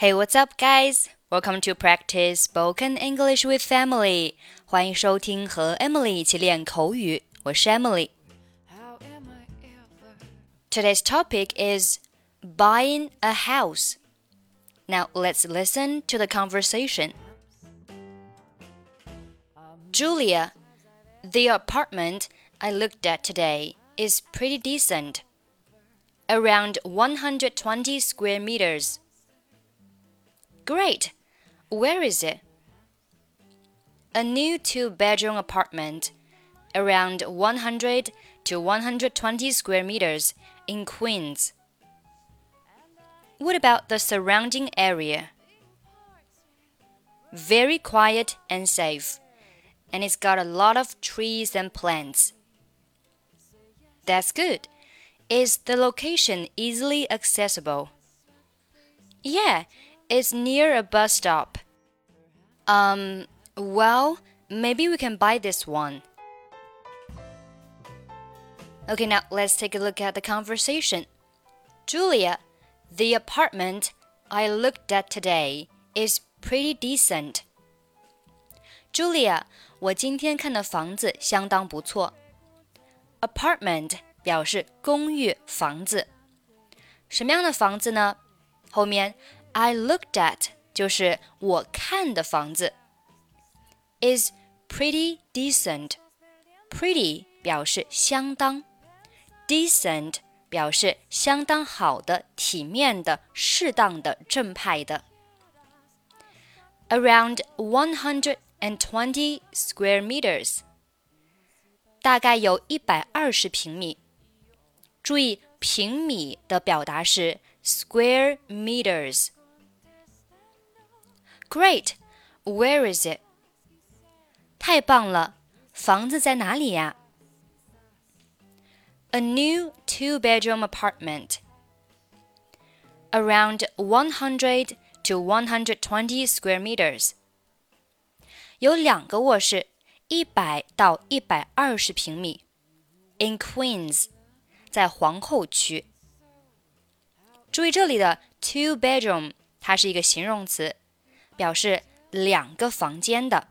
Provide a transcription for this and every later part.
Hey, what's up, guys? Welcome to practice spoken English with Emily. 欢迎收听和 Emily 一起练口语，我是 Emily。Today's topic is buying a house. Now let's listen to the conversation. Julia, the apartment I looked at today is pretty decent. Around 120 square meters. Great. Where is it? A new two bedroom apartment, around 100 to 120 square meters in Queens. What about the surrounding area? Very quiet and safe, and it's got a lot of trees and plants. That's good. Is the location easily accessible? Yeah, it's near a bus stop. Um, well, maybe we can buy this one. Okay, now let's take a look at the conversation. Julia, the apartment I looked at today is pretty decent. Julia，我今天看的房子相当不错。Apartment 表示公寓、房子。什么样的房子呢？后面 I looked at 就是我看的房子。Is pretty decent. Pretty 表示相当，decent 表示相当好的、体面的、适当的、正派的。Around one hundred and twenty square meters，大概有一百二十平米。注意平米的表达是 square meters。 Great, where is it? 太棒了，房子在哪里呀？A new two-bedroom apartment. Around 100 to 120 square meters. 有两个卧室，一百到一百二十平米。In Queens，在皇后区。注意这里的 two bedroom，它是一个形容词。 表示两个房间的。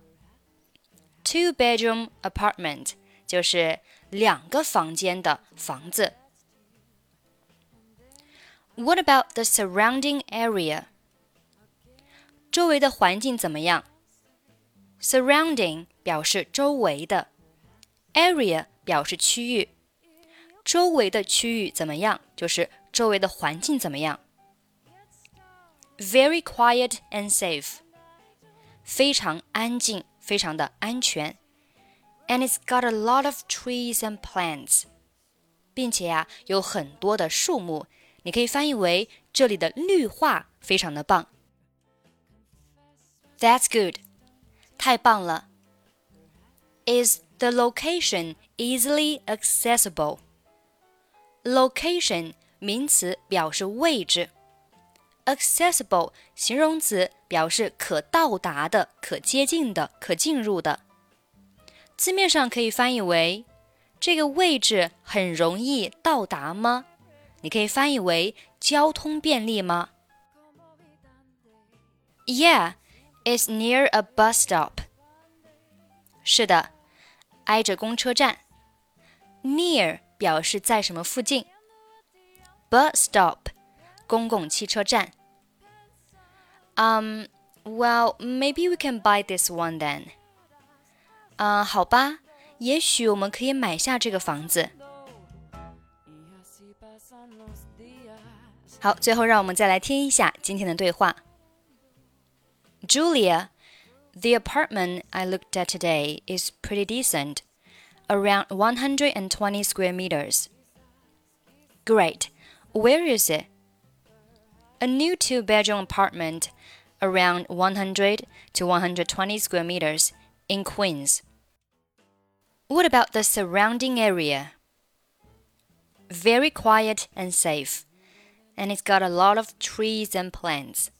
Two bedroom apartment 就是两个房间的房子。What about the surrounding area？周围的环境怎么样？Surrounding 表示周围的，area 表示区域。周围的区域怎么样？就是周围的环境怎么样 ？very quiet and safe，非常安静，非常的安全。And it's got a lot of trees and plants，并且呀、啊、有很多的树木。你可以翻译为这里的绿化非常的棒。That's good，太棒了。Is the location easily accessible？Location 名词表示位置。 Accessible 形容词表示可到达的、可接近的、可进入的。字面上可以翻译为这个位置很容易到达吗？你可以翻译为交通便利吗？Yeah, it's near a bus stop. 是的，挨着公车站。Near 表示在什么附近。Bus stop 公共汽车站。Um, well, maybe we can buy this one then. 啊、uh,，好吧，也许我们可以买下这个房子。好，最后让我们再来听一下今天的对话。Julia, the apartment I looked at today is pretty decent, around 120 square meters. Great. Where is it? A new two bedroom apartment around 100 to 120 square meters in Queens. What about the surrounding area? Very quiet and safe, and it's got a lot of trees and plants.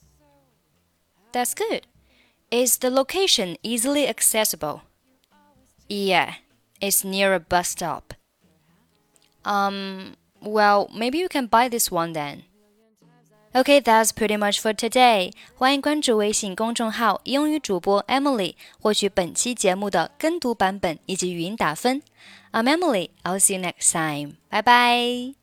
That's good. Is the location easily accessible? Yeah, it's near a bus stop. Um, well, maybe you can buy this one then. Okay, that's pretty much for today. 欢迎关注微信公众号“英语主播 Emily”，获取本期节目的跟读版本以及语音打分。I'm Emily. I'll see you next time.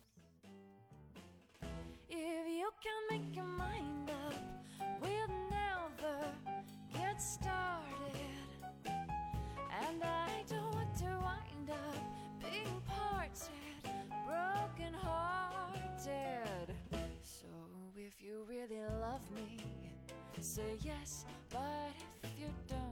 love me, say yes, but if you don't.